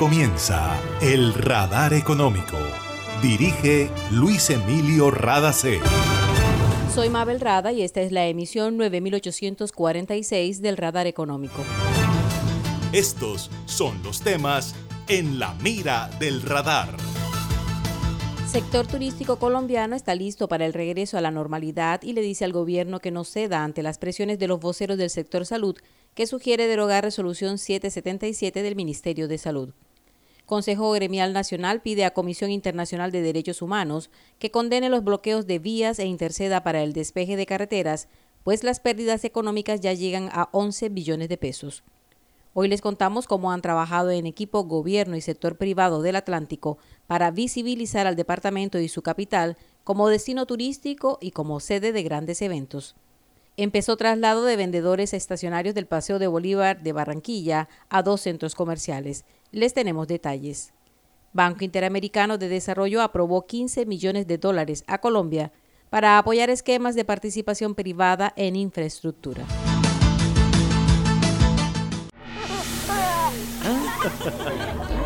comienza El Radar Económico. Dirige Luis Emilio Radacé. Soy Mabel Rada y esta es la emisión 9846 del Radar Económico. Estos son los temas en la mira del radar. Sector turístico colombiano está listo para el regreso a la normalidad y le dice al gobierno que no ceda ante las presiones de los voceros del sector salud que sugiere derogar resolución 777 del Ministerio de Salud. Consejo Gremial Nacional pide a Comisión Internacional de Derechos Humanos que condene los bloqueos de vías e interceda para el despeje de carreteras, pues las pérdidas económicas ya llegan a 11 billones de pesos. Hoy les contamos cómo han trabajado en equipo gobierno y sector privado del Atlántico para visibilizar al departamento y su capital como destino turístico y como sede de grandes eventos. Empezó traslado de vendedores estacionarios del Paseo de Bolívar de Barranquilla a dos centros comerciales. Les tenemos detalles. Banco Interamericano de Desarrollo aprobó 15 millones de dólares a Colombia para apoyar esquemas de participación privada en infraestructura.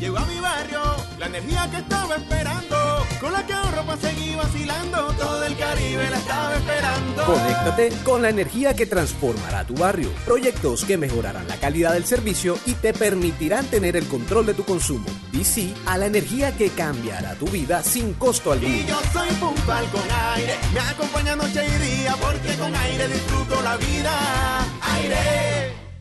Llegó a mi barrio la energía que estaba esperando. Con la que ahorro para seguir vacilando. Todo el Caribe la estaba esperando. Conéctate con la energía que transformará tu barrio. Proyectos que mejorarán la calidad del servicio y te permitirán tener el control de tu consumo. Y sí a la energía que cambiará tu vida sin costo alguno. Y yo soy puntual con aire. Me acompaña noche y día porque con aire disfruto la vida. Aire.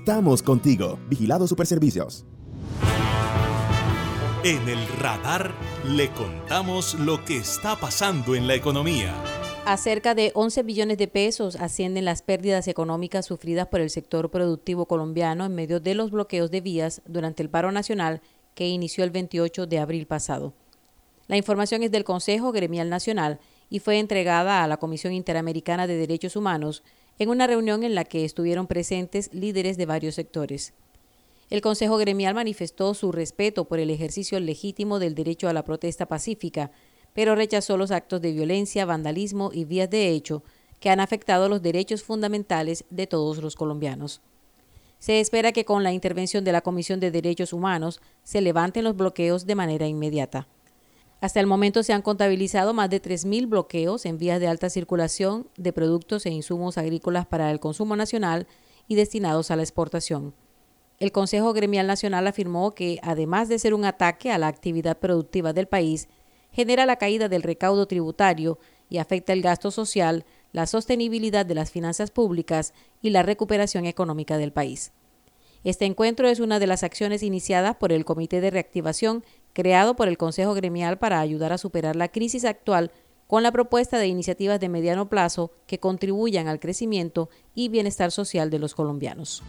Estamos contigo. Vigilado Superservicios. En el radar le contamos lo que está pasando en la economía. A cerca de 11 billones de pesos ascienden las pérdidas económicas sufridas por el sector productivo colombiano en medio de los bloqueos de vías durante el paro nacional que inició el 28 de abril pasado. La información es del Consejo Gremial Nacional y fue entregada a la Comisión Interamericana de Derechos Humanos en una reunión en la que estuvieron presentes líderes de varios sectores. El Consejo Gremial manifestó su respeto por el ejercicio legítimo del derecho a la protesta pacífica, pero rechazó los actos de violencia, vandalismo y vías de hecho que han afectado los derechos fundamentales de todos los colombianos. Se espera que con la intervención de la Comisión de Derechos Humanos se levanten los bloqueos de manera inmediata. Hasta el momento se han contabilizado más de 3.000 bloqueos en vías de alta circulación de productos e insumos agrícolas para el consumo nacional y destinados a la exportación. El Consejo Gremial Nacional afirmó que, además de ser un ataque a la actividad productiva del país, genera la caída del recaudo tributario y afecta el gasto social, la sostenibilidad de las finanzas públicas y la recuperación económica del país. Este encuentro es una de las acciones iniciadas por el Comité de Reactivación creado por el Consejo Gremial para ayudar a superar la crisis actual con la propuesta de iniciativas de mediano plazo que contribuyan al crecimiento y bienestar social de los colombianos.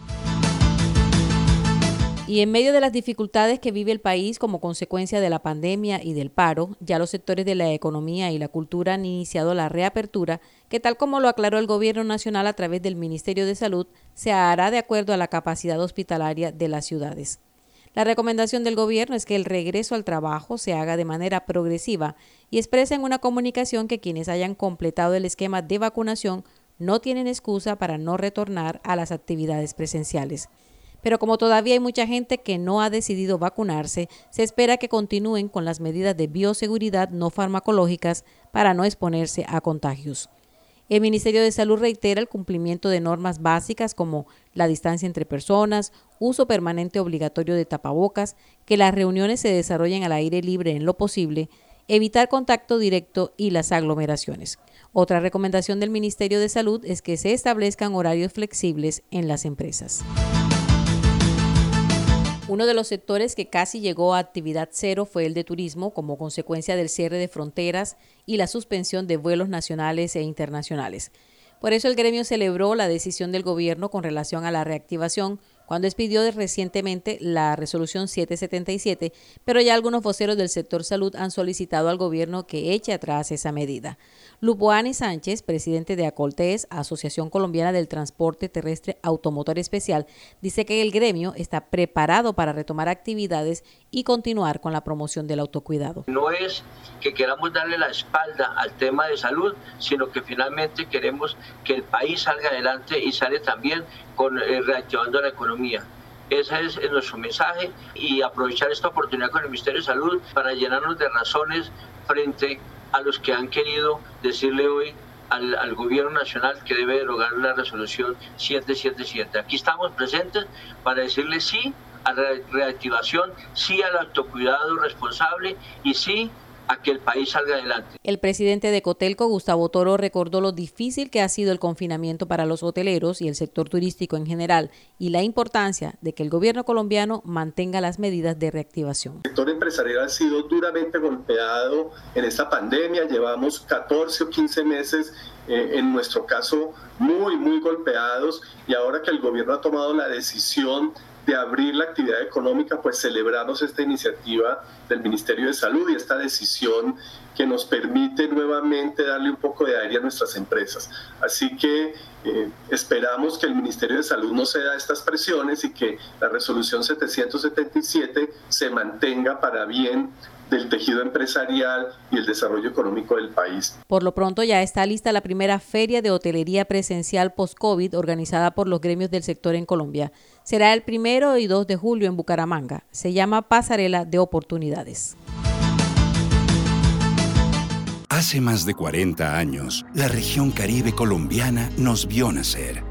Y en medio de las dificultades que vive el país como consecuencia de la pandemia y del paro, ya los sectores de la economía y la cultura han iniciado la reapertura que tal como lo aclaró el Gobierno Nacional a través del Ministerio de Salud, se hará de acuerdo a la capacidad hospitalaria de las ciudades. La recomendación del gobierno es que el regreso al trabajo se haga de manera progresiva y expresa en una comunicación que quienes hayan completado el esquema de vacunación no tienen excusa para no retornar a las actividades presenciales. Pero como todavía hay mucha gente que no ha decidido vacunarse, se espera que continúen con las medidas de bioseguridad no farmacológicas para no exponerse a contagios. El Ministerio de Salud reitera el cumplimiento de normas básicas como la distancia entre personas, uso permanente obligatorio de tapabocas, que las reuniones se desarrollen al aire libre en lo posible, evitar contacto directo y las aglomeraciones. Otra recomendación del Ministerio de Salud es que se establezcan horarios flexibles en las empresas. Uno de los sectores que casi llegó a actividad cero fue el de turismo como consecuencia del cierre de fronteras y la suspensión de vuelos nacionales e internacionales. Por eso el gremio celebró la decisión del gobierno con relación a la reactivación cuando expidió recientemente la resolución 777, pero ya algunos voceros del sector salud han solicitado al gobierno que eche atrás esa medida. Lupoani Sánchez, presidente de Acoltes, Asociación Colombiana del Transporte Terrestre Automotor Especial, dice que el gremio está preparado para retomar actividades y continuar con la promoción del autocuidado. No es que queramos darle la espalda al tema de salud, sino que finalmente queremos que el país salga adelante y sale también con, eh, reactivando la economía. Ese es nuestro mensaje y aprovechar esta oportunidad con el Ministerio de Salud para llenarnos de razones frente a los que han querido decirle hoy al, gobierno nacional que debe derogar la resolución 777. Aquí estamos presentes para decirle sí a la reactivación, sí al autocuidado responsable y sí que el país salga adelante. El presidente de Cotelco, Gustavo Toro, recordó lo difícil que ha sido el confinamiento para los hoteleros y el sector turístico en general y la importancia de que el gobierno colombiano mantenga las medidas de reactivación. El sector empresarial ha sido duramente golpeado en esta pandemia. Llevamos 14 o 15 meses eh, en nuestro caso muy, muy golpeados y ahora que el gobierno ha tomado la decisión de abrir la actividad económica, pues celebramos esta iniciativa del Ministerio de Salud y esta decisión que nos permite nuevamente darle un poco de aire a nuestras empresas. Así que eh, esperamos que el Ministerio de Salud no ceda a estas presiones y que la resolución 777 se mantenga para bien del tejido empresarial y el desarrollo económico del país. Por lo pronto ya está lista la primera feria de hotelería presencial post-COVID organizada por los gremios del sector en Colombia. Será el primero y 2 de julio en Bucaramanga. Se llama Pasarela de Oportunidades. Hace más de 40 años, la región caribe colombiana nos vio nacer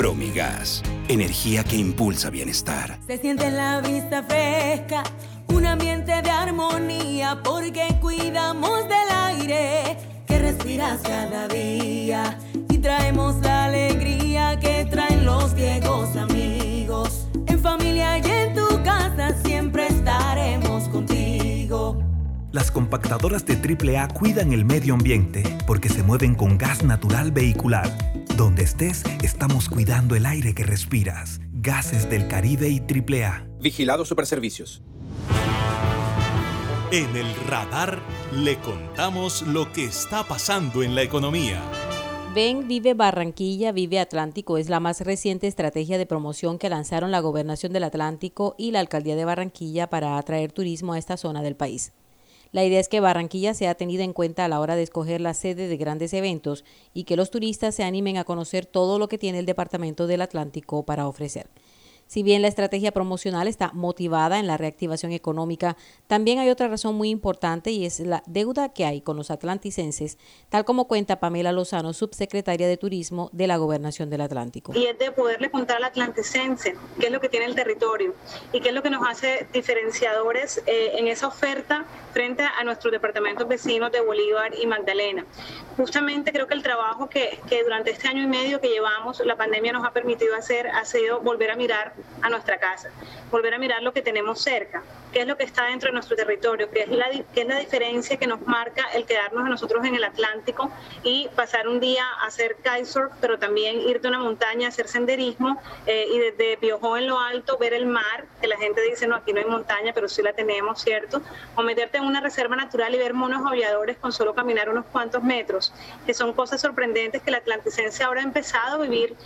Promigas, energía que impulsa bienestar. Se siente la vista fresca un ambiente de armonía porque cuidamos del aire que respiras cada día y traemos la alegría que traen los viejos amigos. En familia y en tu casa siempre. Las compactadoras de AAA cuidan el medio ambiente porque se mueven con gas natural vehicular. Donde estés, estamos cuidando el aire que respiras. Gases del Caribe y AAA. Vigilado Superservicios. En el radar le contamos lo que está pasando en la economía. Ven, Vive Barranquilla, Vive Atlántico es la más reciente estrategia de promoción que lanzaron la Gobernación del Atlántico y la Alcaldía de Barranquilla para atraer turismo a esta zona del país. La idea es que Barranquilla sea tenida en cuenta a la hora de escoger la sede de grandes eventos y que los turistas se animen a conocer todo lo que tiene el Departamento del Atlántico para ofrecer. Si bien la estrategia promocional está motivada en la reactivación económica, también hay otra razón muy importante y es la deuda que hay con los atlanticenses, tal como cuenta Pamela Lozano, subsecretaria de Turismo de la Gobernación del Atlántico. Y es de poderle contar al atlanticense qué es lo que tiene el territorio y qué es lo que nos hace diferenciadores eh, en esa oferta frente a nuestros departamentos vecinos de Bolívar y Magdalena. Justamente creo que el trabajo que, que durante este año y medio que llevamos, la pandemia nos ha permitido hacer ha sido volver a mirar a nuestra casa, volver a mirar lo que tenemos cerca, qué es lo que está dentro de nuestro territorio, qué es la, qué es la diferencia que nos marca el quedarnos nosotros en el Atlántico y pasar un día a hacer kitesurf, pero también ir de una montaña a hacer senderismo eh, y desde Biojó en lo alto ver el mar, que la gente dice, no, aquí no hay montaña, pero sí la tenemos, ¿cierto? O meterte en una reserva natural y ver monos aulladores con solo caminar unos cuantos metros, que son cosas sorprendentes que el atlanticense ahora ha empezado a vivir,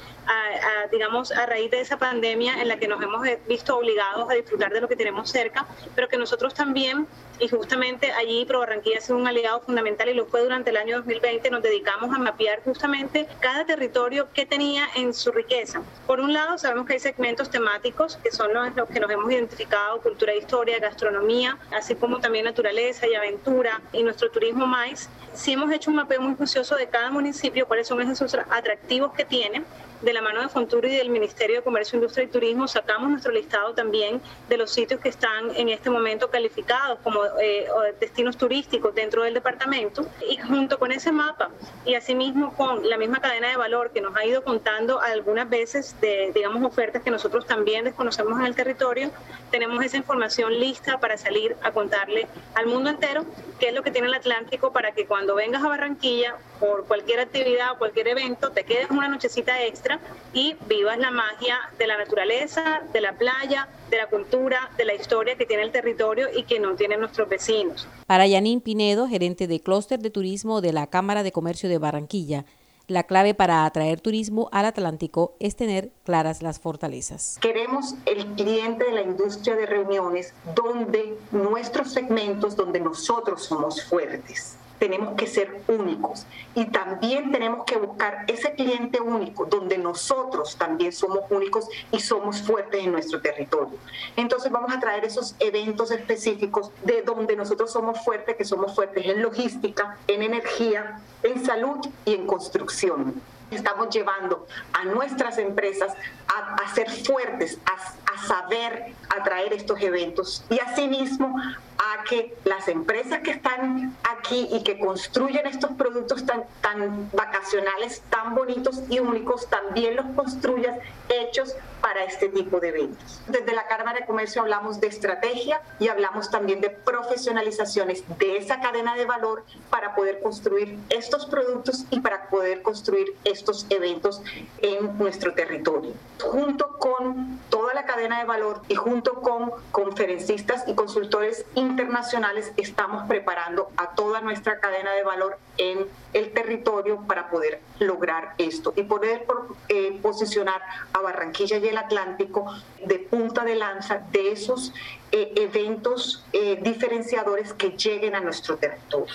digamos, a raíz de esa pandemia en la que nos hemos visto obligados a disfrutar de lo que tenemos cerca, pero que nosotros también, y justamente allí Pro Barranquilla ha sido un aliado fundamental y lo fue durante el año 2020, nos dedicamos a mapear justamente cada territorio que tenía en su riqueza. Por un lado, sabemos que hay segmentos temáticos que son los, los que nos hemos identificado, cultura e historia, gastronomía, así como también naturaleza y aventura y nuestro turismo más. Sí hemos hecho un mapeo muy juicioso de cada municipio, cuáles son esos atractivos que tiene de la mano de Fonturi y del Ministerio de Comercio, Industria y Turismo, sacamos nuestro listado también de los sitios que están en este momento calificados como eh, destinos turísticos dentro del departamento. Y junto con ese mapa y asimismo con la misma cadena de valor que nos ha ido contando algunas veces de, digamos, ofertas que nosotros también desconocemos en el territorio, tenemos esa información lista para salir a contarle al mundo entero qué es lo que tiene el Atlántico para que cuando vengas a Barranquilla por cualquier actividad o cualquier evento, te quedes una nochecita extra y vivas la magia de la naturaleza, de la playa, de la cultura, de la historia que tiene el territorio y que no tienen nuestros vecinos. Para Yanín Pinedo, gerente de clúster de turismo de la Cámara de Comercio de Barranquilla, la clave para atraer turismo al Atlántico es tener claras las fortalezas. Queremos el cliente de la industria de reuniones donde nuestros segmentos, donde nosotros somos fuertes tenemos que ser únicos. Y también tenemos que buscar ese cliente único donde nosotros también somos únicos y somos fuertes en nuestro territorio. Entonces vamos a traer esos eventos específicos de donde nosotros somos fuertes, que somos fuertes en logística, en energía, en salud y en construcción. Estamos llevando a nuestras empresas a, ser fuertes, a, a, saber atraer estos eventos. Y asimismo a que las empresas que están aquí y que construyen estos productos tan, tan vacacionales, tan bonitos y únicos, también los construyas hechos para este tipo de eventos. Desde la Cámara de Comercio hablamos de estrategia y hablamos también de profesionalizaciones de esa cadena de valor para poder construir estos productos y para poder construir estos eventos en nuestro territorio. Junto con toda la cadena de valor y junto con conferencistas y consultores internacionales estamos preparando a toda nuestra cadena de valor en el territorio para poder lograr esto y poder eh, posicionar a Barranquilla y el Atlántico de punta de lanza de esos eh, eventos eh, diferenciadores que lleguen a nuestro territorio.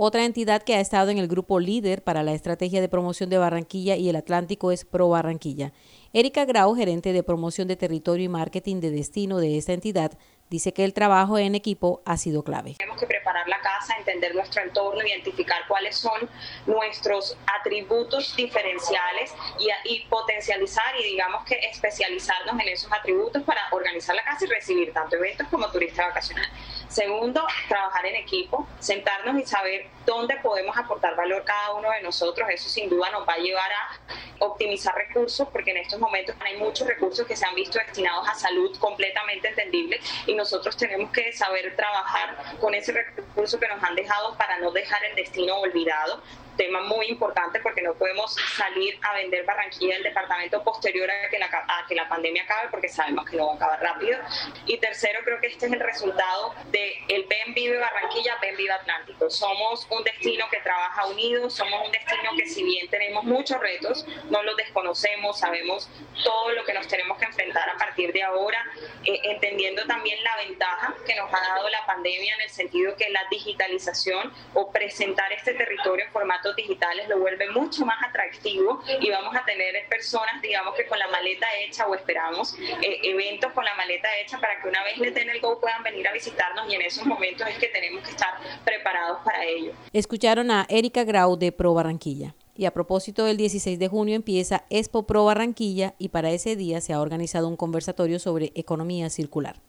Otra entidad que ha estado en el grupo líder para la estrategia de promoción de Barranquilla y el Atlántico es Pro Barranquilla. Erika Grau, gerente de promoción de territorio y marketing de destino de esta entidad, dice que el trabajo en equipo ha sido clave. Tenemos que preparar la casa, entender nuestro entorno, identificar cuáles son nuestros atributos diferenciales y, y, potencializar y digamos que especializarnos en esos atributos para organizar la casa y recibir tanto eventos como turistas vacacionales. Segundo, trabajar en equipo, sentarnos y saber dónde podemos aportar valor cada uno de nosotros. Eso sin duda nos va a llevar a optimizar recursos, porque en estos momentos hay muchos recursos que se han visto destinados a salud completamente entendible y nosotros tenemos que saber trabajar con ese recurso que nos han dejado para no dejar el destino olvidado tema muy importante porque no podemos salir a vender Barranquilla del departamento posterior a que, la, a que la pandemia acabe porque sabemos que no va a acabar rápido. Y tercero, creo que este es el resultado del el Ven Vive Barranquilla, Ven Vive Atlántico. Somos un destino que trabaja unido, somos un destino que si bien tenemos muchos retos, no los desconocemos, sabemos todo lo que nos tenemos que enfrentar a partir de ahora, eh, entendiendo también la ventaja que nos ha dado la pandemia en el sentido que la digitalización o presentar este territorio en formato digitales lo vuelve mucho más atractivo y vamos a tener personas, digamos que con la maleta hecha o esperamos eh, eventos con la maleta hecha para que una vez le den el go puedan venir a visitarnos y en esos momentos es que tenemos que estar preparados para ello. Escucharon a Erika Grau de Pro Barranquilla. Y a propósito del 16 de junio empieza Expo Pro Barranquilla y para ese día se ha organizado un conversatorio sobre economía circular.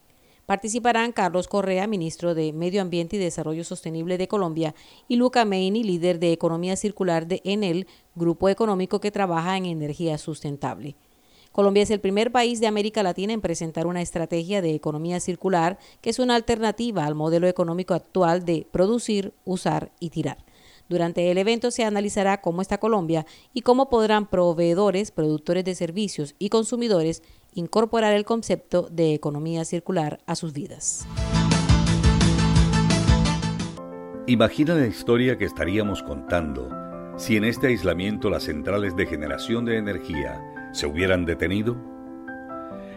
Participarán Carlos Correa, ministro de Medio Ambiente y Desarrollo Sostenible de Colombia, y Luca Meini, líder de Economía Circular de Enel, grupo económico que trabaja en energía sustentable. Colombia es el primer país de América Latina en presentar una estrategia de economía circular que es una alternativa al modelo económico actual de producir, usar y tirar. Durante el evento se analizará cómo está Colombia y cómo podrán proveedores, productores de servicios y consumidores incorporar el concepto de economía circular a sus vidas. Imagina la historia que estaríamos contando si en este aislamiento las centrales de generación de energía se hubieran detenido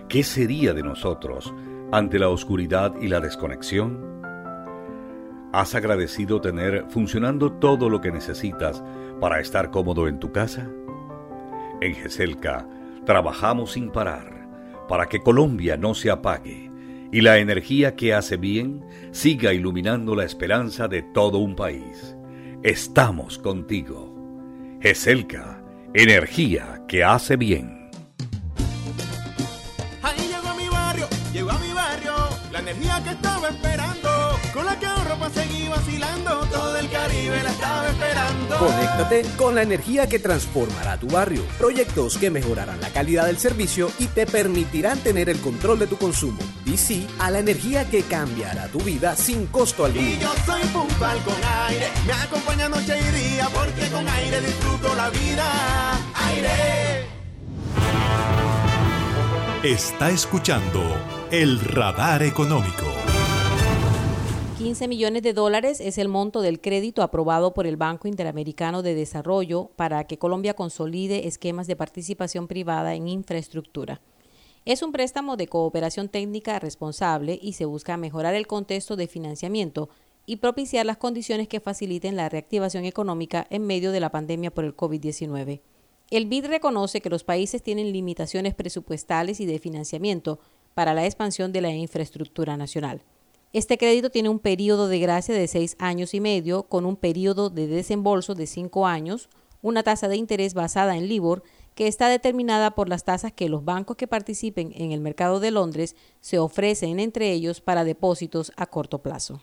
¿qué sería de nosotros ante la oscuridad y la desconexión? ¿Has agradecido tener funcionando todo lo que necesitas para estar cómodo en tu casa? En GESELCA trabajamos sin parar para que Colombia no se apague y la energía que hace bien siga iluminando la esperanza de todo un país. Estamos contigo. GESELCA, energía que hace bien. Caribe la estaba esperando. Conéctate con la energía que transformará tu barrio. Proyectos que mejorarán la calidad del servicio y te permitirán tener el control de tu consumo. Sí a la energía que cambiará tu vida sin costo alguno. Y yo soy puntual con aire, me acompaña noche y día, porque con aire disfruto la vida. Aire. Está escuchando el radar económico. 15 millones de dólares es el monto del crédito aprobado por el Banco Interamericano de Desarrollo para que Colombia consolide esquemas de participación privada en infraestructura. Es un préstamo de cooperación técnica responsable y se busca mejorar el contexto de financiamiento y propiciar las condiciones que faciliten la reactivación económica en medio de la pandemia por el COVID-19. El BID reconoce que los países tienen limitaciones presupuestales y de financiamiento para la expansión de la infraestructura nacional. Este crédito tiene un periodo de gracia de seis años y medio, con un periodo de desembolso de cinco años, una tasa de interés basada en LIBOR, que está determinada por las tasas que los bancos que participen en el mercado de Londres se ofrecen entre ellos para depósitos a corto plazo.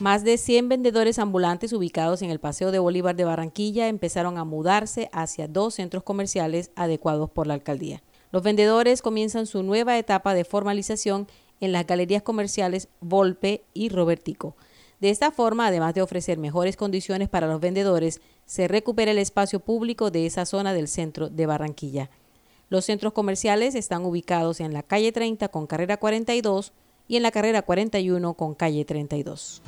Más de 100 vendedores ambulantes ubicados en el Paseo de Bolívar de Barranquilla empezaron a mudarse hacia dos centros comerciales adecuados por la alcaldía. Los vendedores comienzan su nueva etapa de formalización en las galerías comerciales Volpe y Robertico. De esta forma, además de ofrecer mejores condiciones para los vendedores, se recupera el espacio público de esa zona del centro de Barranquilla. Los centros comerciales están ubicados en la calle 30 con carrera 42 y en la carrera 41 con calle 32.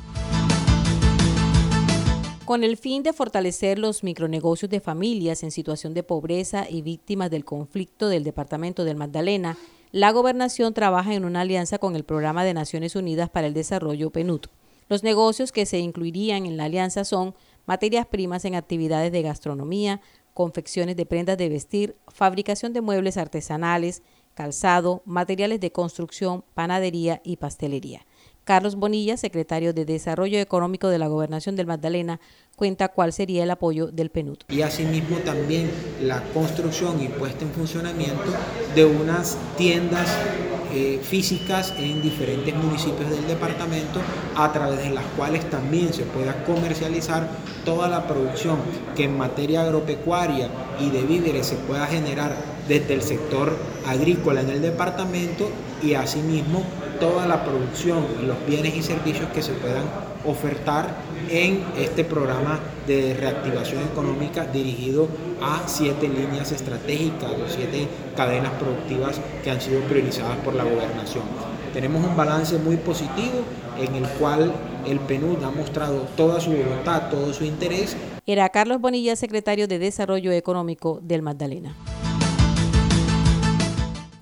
Con el fin de fortalecer los micronegocios de familias en situación de pobreza y víctimas del conflicto del Departamento del Magdalena, la gobernación trabaja en una alianza con el Programa de Naciones Unidas para el Desarrollo PNUD. Los negocios que se incluirían en la alianza son materias primas en actividades de gastronomía, confecciones de prendas de vestir, fabricación de muebles artesanales, calzado, materiales de construcción, panadería y pastelería. Carlos Bonilla, secretario de Desarrollo Económico de la Gobernación del Magdalena, cuenta cuál sería el apoyo del PNUD. Y asimismo también la construcción y puesta en funcionamiento de unas tiendas eh, físicas en diferentes municipios del departamento a través de las cuales también se pueda comercializar toda la producción que en materia agropecuaria y de víveres se pueda generar desde el sector agrícola en el departamento y asimismo toda la producción y los bienes y servicios que se puedan ofertar en este programa de reactivación económica dirigido a siete líneas estratégicas o siete cadenas productivas que han sido priorizadas por la gobernación. Tenemos un balance muy positivo en el cual el PNUD ha mostrado toda su voluntad, todo su interés. Era Carlos Bonilla, secretario de Desarrollo Económico del Magdalena.